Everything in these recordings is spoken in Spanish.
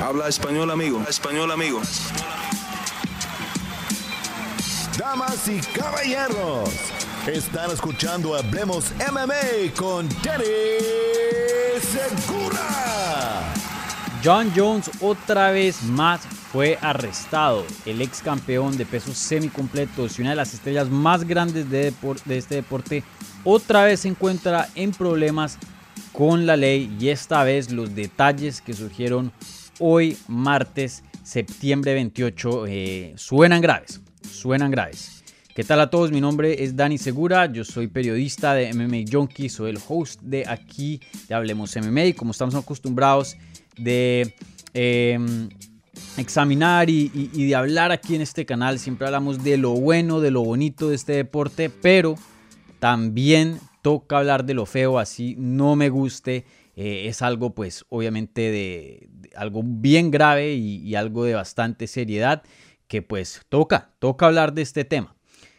Habla español, amigo. Español, amigo. Damas y caballeros, están escuchando Hablemos MMA con Danny Segura. John Jones otra vez más fue arrestado. El ex campeón de pesos semicompletos y una de las estrellas más grandes de, de este deporte otra vez se encuentra en problemas con la ley y esta vez los detalles que surgieron hoy martes septiembre 28 eh, suenan graves, suenan graves. ¿Qué tal a todos? Mi nombre es Dani Segura, yo soy periodista de MMA Junkie, soy el host de aquí de Hablemos MMA y como estamos acostumbrados de em, examinar y, y de hablar aquí en este canal, siempre hablamos de lo bueno, de lo bonito de este deporte, pero también toca hablar de lo feo, así no me guste. Eh, es algo pues obviamente de, algo bien grave y, algo de bastante seriedad que pues toca, toca hablar de este tema.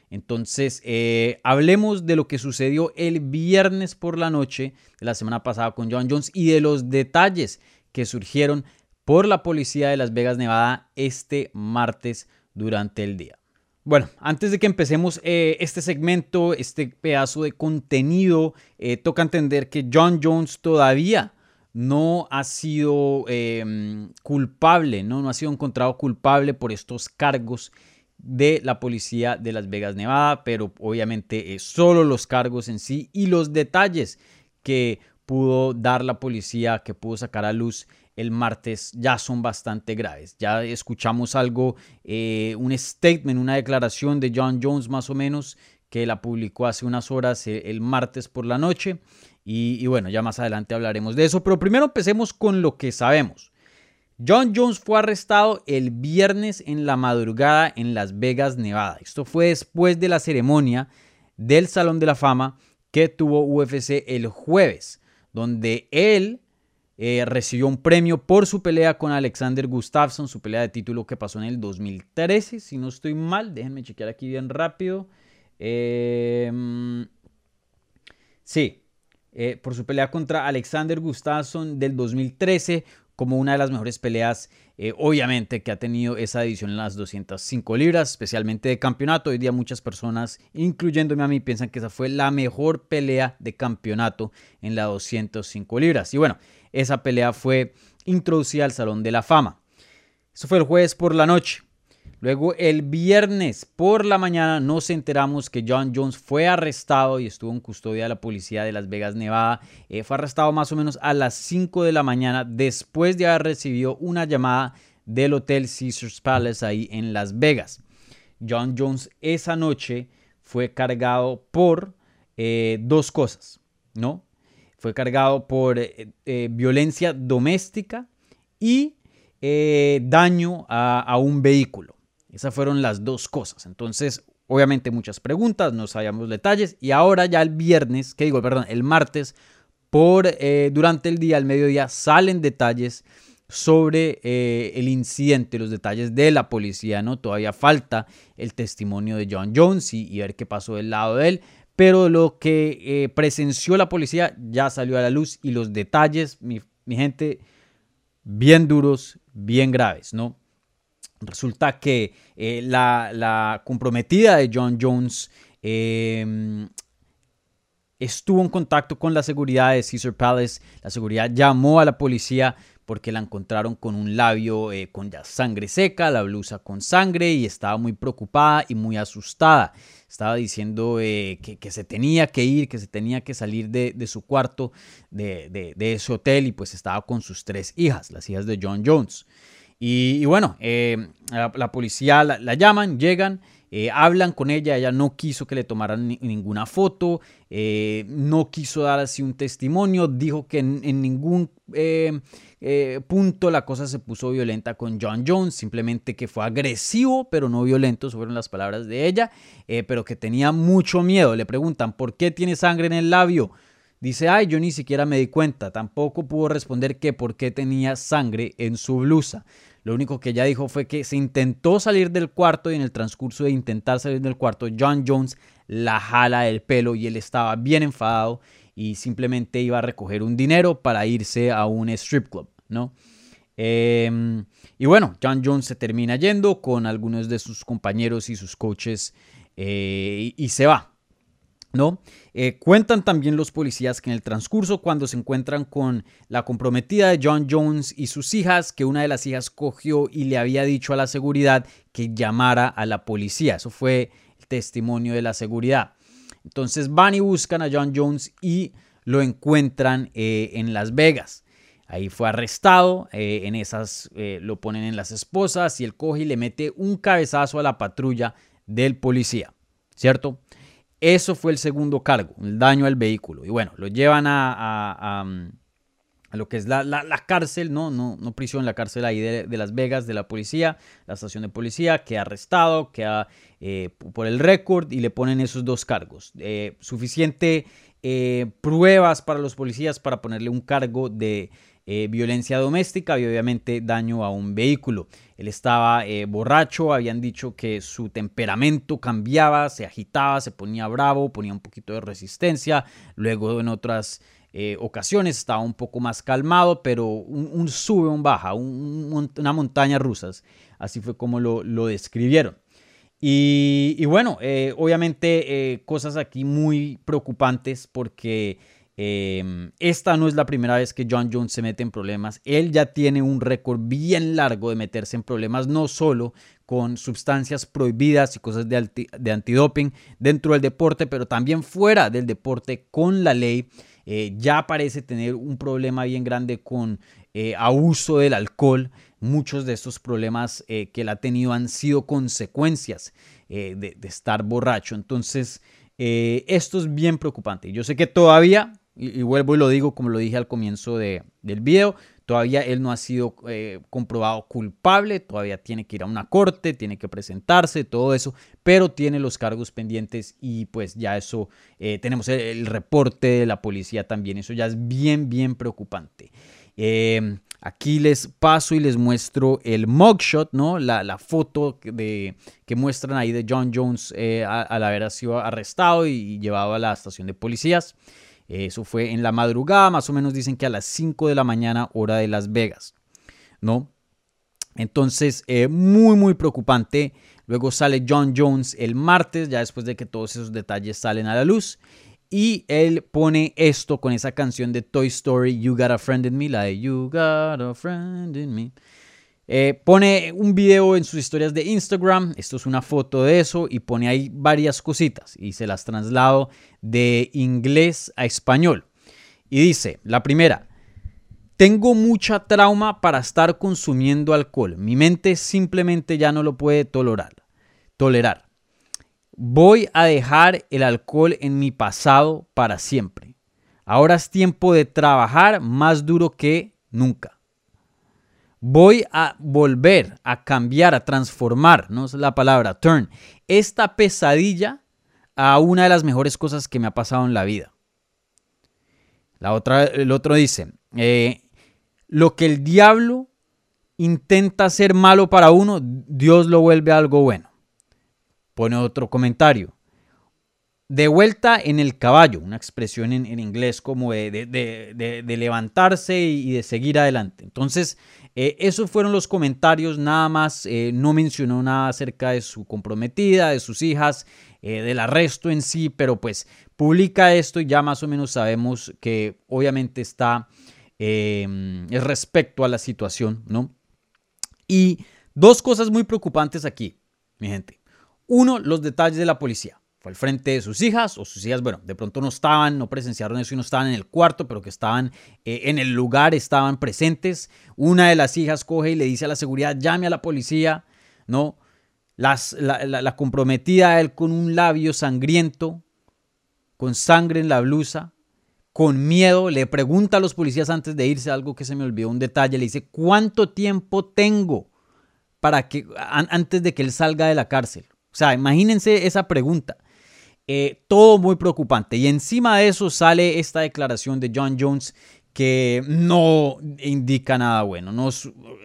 Entonces, eh, hablemos de lo que sucedió el viernes por la noche de la semana pasada con John Jones y de los detalles que surgieron por la policía de Las Vegas, Nevada, este martes durante el día. Bueno, antes de que empecemos eh, este segmento, este pedazo de contenido, eh, toca entender que John Jones todavía no ha sido em, culpable, ¿no? no ha sido encontrado culpable por estos cargos de la policía de Las Vegas, Nevada, pero obviamente solo los cargos en sí y los detalles que pudo dar la policía, que pudo sacar a luz el martes ya son bastante graves. Ya escuchamos algo, eh, un statement, una declaración de John Jones más o menos, que la publicó hace unas horas eh, el martes por la noche. Y, bueno, ya más adelante hablaremos de eso. Pero primero empecemos con lo que sabemos. John Jones fue arrestado el viernes en la madrugada en Las Vegas, Nevada. Esto fue después de la ceremonia del Salón de la Fama que tuvo UFC el jueves, donde él eh, recibió un premio por su pelea con Alexander Gustafsson, su pelea de título que pasó en el 2013, si no estoy mal, déjenme chequear aquí bien rápido. Em, sí, eh, por su pelea contra Alexander Gustafsson del 2013 como una de las mejores peleas, eh, obviamente, que ha tenido esa edición en las 205 libras, especialmente de campeonato. Hoy día muchas personas, incluyéndome a mí, piensan que esa fue la mejor pelea de campeonato en las 205 libras. Y bueno, esa pelea fue introducida al Salón de la Fama. Eso fue el jueves por la noche. Luego el viernes por la mañana nos enteramos que John Jones fue arrestado y estuvo en custodia de la policía de Las Vegas, Nevada. Eh, fue arrestado más o menos a las 5 de la mañana después de haber recibido una llamada del Hotel Caesars Palace ahí en Las Vegas. John Jones esa noche fue cargado por eh, dos cosas, ¿no? Fue cargado por eh, violencia doméstica y daño a un vehículo. Esas fueron las dos cosas. Entonces, obviamente muchas preguntas, no sabíamos detalles. Y ahora ya el viernes, que digo, perdón, el martes, por eh, durante el día, al mediodía, salen detalles sobre eh, el incidente, los detalles de la policía, ¿no? Todavía falta el testimonio de John Jones y, ver qué pasó del lado de él. Pero lo que eh, presenció la policía ya salió a la luz y los detalles, mi, gente, bien duros, bien graves, ¿no? Resulta que eh, la, comprometida de John Jones em, estuvo en contacto con la seguridad de Caesar Palace. La seguridad llamó a la policía porque la encontraron con un labio eh, con ya sangre seca, la blusa con sangre y estaba muy preocupada y muy asustada. Estaba diciendo eh, que, se tenía que ir, que se tenía que salir de, su cuarto, de, de, ese hotel y pues estaba con sus tres hijas, las hijas de John Jones. Y, bueno, eh, la, policía la, llaman, llegan, eh, hablan con ella, ella no quiso que le tomaran ninguna foto, eh, no quiso dar así un testimonio, dijo que en, ningún punto la cosa se puso violenta con John Jones, simplemente que fue agresivo, pero no violento, fueron las palabras de ella, pero que tenía mucho miedo. Le preguntan, ¿por qué tiene sangre en el labio? Dice, ay, yo ni siquiera me di cuenta. Tampoco pudo responder que por qué tenía sangre en su blusa. Lo único que ella dijo fue que se intentó salir del cuarto y en el transcurso de intentar salir del cuarto, John Jones la jala del pelo y él estaba bien enfadado y simplemente iba a recoger un dinero para irse a un strip club, ¿no? Em, y bueno, John Jones se termina yendo con algunos de sus compañeros y sus coaches eh, y, se va. ¿No? Eh, cuentan también los policías que en el transcurso, cuando se encuentran con la comprometida de John Jones y sus hijas, que una de las hijas cogió y le había dicho a la seguridad que llamara a la policía. Eso fue el testimonio de la seguridad. Entonces van y buscan a John Jones y lo encuentran eh, en Las Vegas. Ahí fue arrestado, eh, en esas lo ponen en las esposas y él coge y le mete un cabezazo a la patrulla del policía, ¿cierto? Eso fue el segundo cargo, el daño al vehículo. Y bueno, lo llevan a, lo que es la, cárcel, ¿no? No, no prisión, la cárcel ahí de, Las Vegas, de la policía, la estación de policía, queda arrestado, queda por el récord y le ponen esos dos cargos. suficiente pruebas para los policías para ponerle un cargo de eh, violencia doméstica y obviamente daño a un vehículo. Él estaba eh, borracho, habían dicho que su temperamento cambiaba, se agitaba, se ponía bravo, ponía un poquito de resistencia, luego en otras eh, ocasiones estaba un poco más calmado, pero un, sube, un baja, una montaña rusas, así fue como lo, describieron. Y, bueno, obviamente cosas aquí muy preocupantes porque Em, esta no es la primera vez que John Jones se mete en problemas. Él ya tiene un récord bien largo de meterse en problemas, no solo con sustancias prohibidas y cosas de, antidoping dentro del deporte, pero también fuera del deporte con la ley. Eh, ya parece tener un problema bien grande con eh, abuso del alcohol. Muchos de estos problemas eh, que él ha tenido han sido consecuencias de, de, estar borracho. Entonces, esto es bien preocupante. Yo sé que todavía y, vuelvo y lo digo como lo dije al comienzo de, del video, todavía él no ha sido eh, comprobado culpable, todavía tiene que ir a una corte, tiene que presentarse, todo eso, pero tiene los cargos pendientes y pues ya eso, eh, tenemos el, reporte de la policía también, eso ya es bien, bien preocupante. Em, aquí les paso y les muestro el mugshot, ¿no? La, la foto de, que muestran ahí de John Jones eh, al haber sido arrestado y llevado a la estación de policías. Eso fue en la madrugada, más o menos dicen que a las 5 de la mañana, hora de Las Vegas, ¿no? Entonces, eh, muy, muy preocupante. Luego sale John Jones el martes, ya después de que todos esos detalles salen a la luz. Y él pone esto con esa canción de Toy Story, You Got a Friend in Me, la de You Got a Friend in Me. Eh, pone un video en sus historias de Instagram, esto es una foto de eso, y pone ahí varias cositas y se las traslado de inglés a español. Y dice, la primera, tengo mucha trauma para estar consumiendo alcohol. Mi mente simplemente ya no lo puede tolerar. tolerar. Voy a dejar el alcohol en mi pasado para siempre. Ahora es tiempo de trabajar más duro que nunca voy a volver a cambiar, a transformar, no es la palabra, turn, esta pesadilla a una de las mejores cosas que me ha pasado en la vida. La otra, el otro dice, eh, lo que el diablo intenta hacer malo para uno, Dios lo vuelve algo bueno. Pone otro comentario. De vuelta en el caballo, una expresión en, inglés como de, levantarse y de seguir adelante. Entonces, eh, esos fueron los comentarios, nada más, eh, no mencionó nada acerca de su comprometida, de sus hijas, eh, del arresto en sí, pero pues publica esto y ya más o menos sabemos que obviamente está em, respecto a la situación, ¿no? Y dos cosas muy preocupantes aquí, mi gente. Uno, los detalles de la policía fue al frente de sus hijas, o sus hijas, bueno, de pronto no estaban, no presenciaron eso y no estaban en el cuarto, pero que estaban eh, en el lugar, estaban presentes. Una de las hijas coge y le dice a la seguridad, llame a la policía, ¿no? Las, la, comprometida a él con un labio sangriento, con sangre en la blusa, con miedo, le pregunta a los policías antes de irse algo que se me olvidó, un detalle, le dice, ¿cuánto tiempo tengo para que, antes de que él salga de la cárcel? O sea, imagínense esa pregunta. Eh, todo muy preocupante. Y encima de eso sale esta declaración de John Jones que no indica nada bueno. No,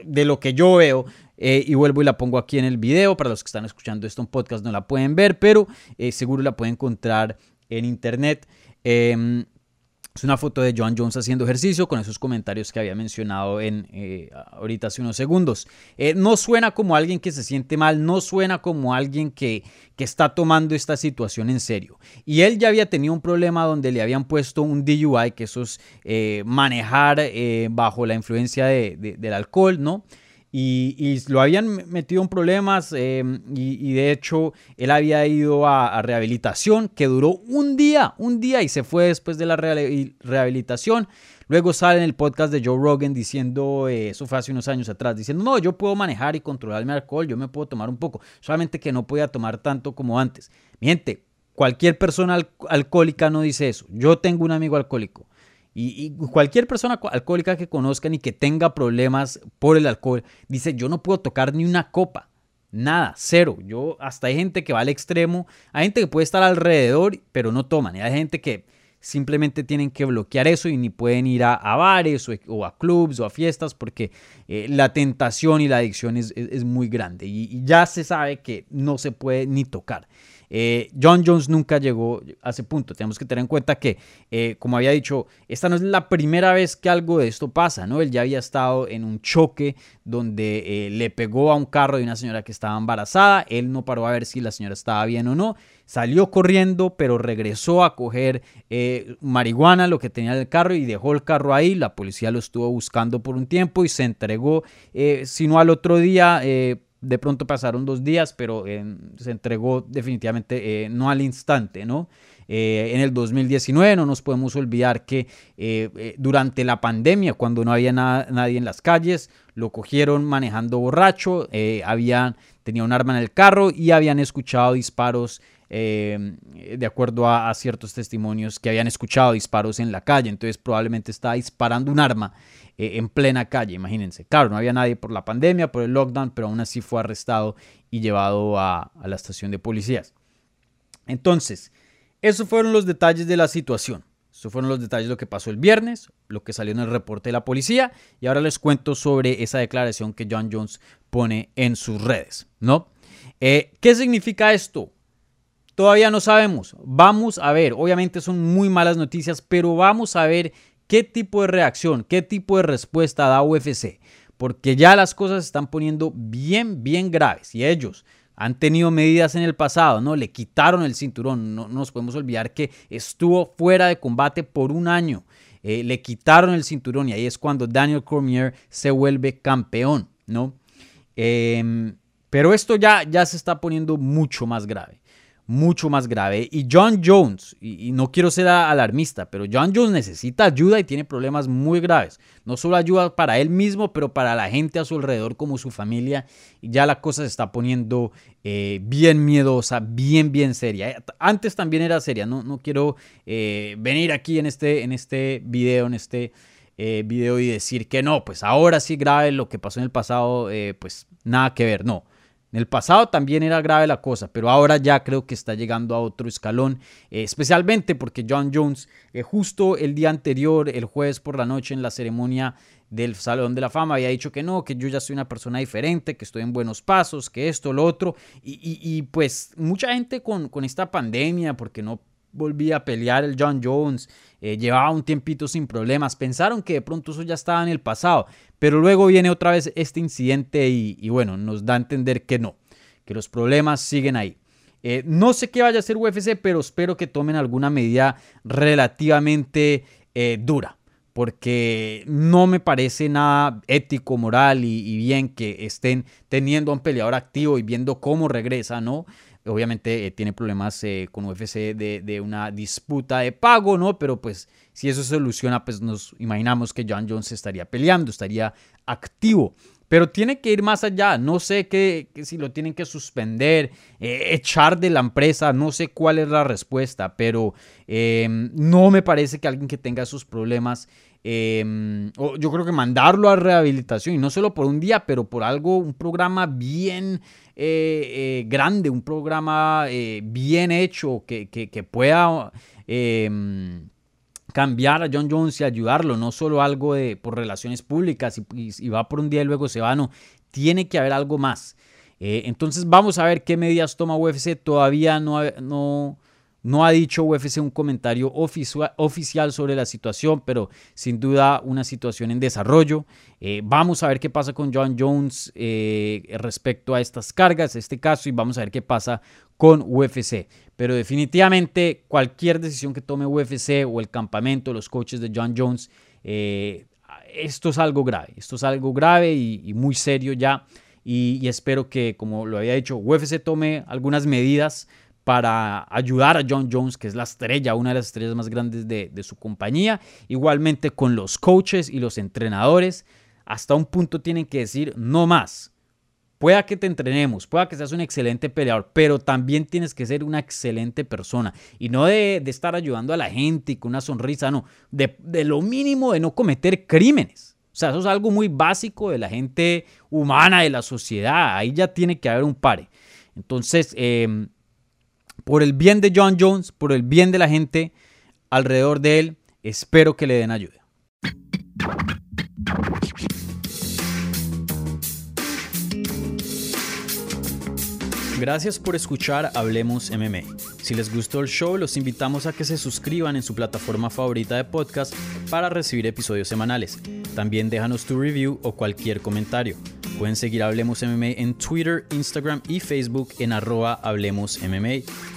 de lo que yo veo, eh, y vuelvo y la pongo aquí en el video, para los que están escuchando esto en podcast no la pueden ver, pero eh, seguro la pueden encontrar en internet. Em, Es una foto de John Jones haciendo ejercicio con esos comentarios que había mencionado en eh, ahorita hace unos segundos. Eh, no suena como alguien que se siente mal, no suena como alguien que, que, está tomando esta situación en serio. Y él ya había tenido un problema donde le habían puesto un DUI, que eso es eh, manejar bajo la influencia de, del alcohol, ¿no? Y, lo habían metido en problemas em, y, de hecho él había ido a, rehabilitación que duró un día, un día y se fue después de la rehabilitación. Luego sale en el podcast de Joe Rogan diciendo, eh, eso fue hace unos años atrás, diciendo, no, yo puedo manejar y controlar mi alcohol, yo me puedo tomar un poco, solamente que no podía tomar tanto como antes. Miente, cualquier persona alcohólica no dice eso. Yo tengo un amigo alcohólico. Y, cualquier persona alcohólica que conozcan y que tenga problemas por el alcohol, dice, yo no puedo tocar ni una copa. Nada, cero. Yo, hasta hay gente que va al extremo, hay gente que puede estar alrededor, pero no toman. Y hay gente que simplemente tienen que bloquear eso y ni pueden ir a, bares o, a clubs o a fiestas porque eh, la tentación y la adicción es, muy grande. y ya se sabe que no se puede ni tocar. Eh, John Jones nunca llegó a ese punto. Tenemos que tener en cuenta que, eh, como había dicho, esta no es la primera vez que algo de esto pasa, ¿no? Él ya había estado en un choque donde eh, le pegó a un carro de una señora que estaba embarazada. Él no paró a ver si la señora estaba bien o no. Salió corriendo, pero regresó a coger marihuana, lo que tenía el carro, y dejó el carro ahí. La policía lo estuvo buscando por un tiempo y se entregó, sino al otro día de pronto pasaron dos días, pero eh, se entregó definitivamente eh, no al instante, ¿no? Eh, en el 2019 no nos podemos olvidar que durante la pandemia, cuando no había nadie en las calles, lo cogieron manejando borracho, habían, tenía un arma en el carro y habían escuchado disparos de acuerdo a, ciertos testimonios que habían escuchado disparos en la calle, entonces probablemente estaba disparando un arma eh, en plena calle, imagínense. Claro, no había nadie por la pandemia, por el lockdown, pero aún así fue arrestado y llevado a, la estación de policías. Entonces, esos fueron los detalles de la situación. Esos fueron los detalles de lo que pasó el viernes, lo que salió en el reporte de la policía y ahora les cuento sobre esa declaración que John Jones pone en sus redes, ¿no? Eh, ¿Qué significa esto? Todavía no sabemos. Vamos a ver. Obviamente son muy malas noticias, pero vamos a ver qué tipo de reacción, qué tipo de respuesta da UFC, porque ya las cosas se están poniendo bien, bien graves y ellos han tenido medidas en el pasado, ¿no? Le quitaron el cinturón, no, nos podemos olvidar que estuvo fuera de combate por un año, eh, le quitaron el cinturón y ahí es cuando Daniel Cormier se vuelve campeón, ¿no? Em, pero esto ya, ya se está poniendo mucho más grave mucho más grave. Y John Jones, y, no quiero ser alarmista, pero John Jones necesita ayuda y tiene problemas muy graves. No solo ayuda para él mismo, pero para la gente a su alrededor como su familia. Y ya la cosa se está poniendo eh, bien miedosa, bien, bien seria. Antes también era seria, no, no quiero eh, venir aquí en este, en este video, en este... Eh, video y decir que no, pues ahora sí grave lo que pasó en el pasado, pues nada que ver, no. En el pasado también era grave la cosa, pero ahora ya creo que está llegando a otro escalón, eh, especialmente porque John Jones, eh, justo el día anterior, el jueves por la noche en la ceremonia del Salón de la Fama, había dicho que no, que yo ya soy una persona diferente, que estoy en buenos pasos, que esto, lo otro, y, pues mucha gente con, con esta pandemia, porque no volvía a pelear el John Jones, eh, llevaba un tiempito sin problemas, pensaron que de pronto eso ya estaba en el pasado, pero luego viene otra vez este incidente y, bueno, nos da a entender que no, que los problemas siguen ahí. Eh, no sé qué vaya a hacer UFC, pero espero que tomen alguna medida relativamente eh, dura, porque no me parece nada ético, moral y, y, bien que estén teniendo a un peleador activo y viendo cómo regresa, ¿no? Obviamente eh, tiene problemas eh, con UFC de, una disputa de pago, ¿no? Pero pues si eso se soluciona, pues nos imaginamos que John Jones estaría peleando, estaría activo. Pero tiene que ir más allá. No sé si lo tienen que suspender, eh, echar de la empresa. No sé cuál es la respuesta. Pero no me parece que alguien que tenga esos problemas Em, yo creo que mandarlo a rehabilitación y no solo por un día, pero por algo, un programa bien eh, eh, grande, un programa eh, bien hecho que, pueda em, cambiar a John Jones y ayudarlo, no solo algo de por relaciones públicas y, va por un día y luego se va, no, tiene que haber algo más. entonces vamos a ver qué medidas toma UFC, todavía no, no No ha dicho UFC un comentario oficial sobre la situación, pero sin duda una situación en desarrollo. Eh, vamos a ver qué pasa con John Jones eh, respecto a estas cargas, este caso, y vamos a ver qué pasa con UFC. Pero definitivamente cualquier decisión que tome UFC o el campamento, los coaches de John Jones, eh, esto es algo grave. Esto es algo grave y, muy serio ya. Y, y espero que, como lo había dicho, UFC tome algunas medidas para ayudar a John Jones, que es la estrella, una de las estrellas más grandes de, su compañía. Igualmente con los coaches y los entrenadores. Hasta un punto tienen que decir no más. Pueda que te entrenemos, pueda que seas un excelente peleador, pero también tienes que ser una excelente persona. Y no de, estar ayudando a la gente y con una sonrisa, no. De, lo mínimo de no cometer crímenes. O sea, eso es algo muy básico de la gente humana, de la sociedad. Ahí ya tiene que haber un pare. Entonces, eh, por el bien de John Jones, por el bien de la gente alrededor de él, espero que le den ayuda. Gracias por escuchar Hablemos MMA. Si les gustó el show, los invitamos a que se suscriban en su plataforma favorita de podcast para recibir episodios semanales. También déjanos tu review o cualquier comentario. Pueden seguir Hablemos MMA en Twitter, Instagram y Facebook en arroba Hablemos MMA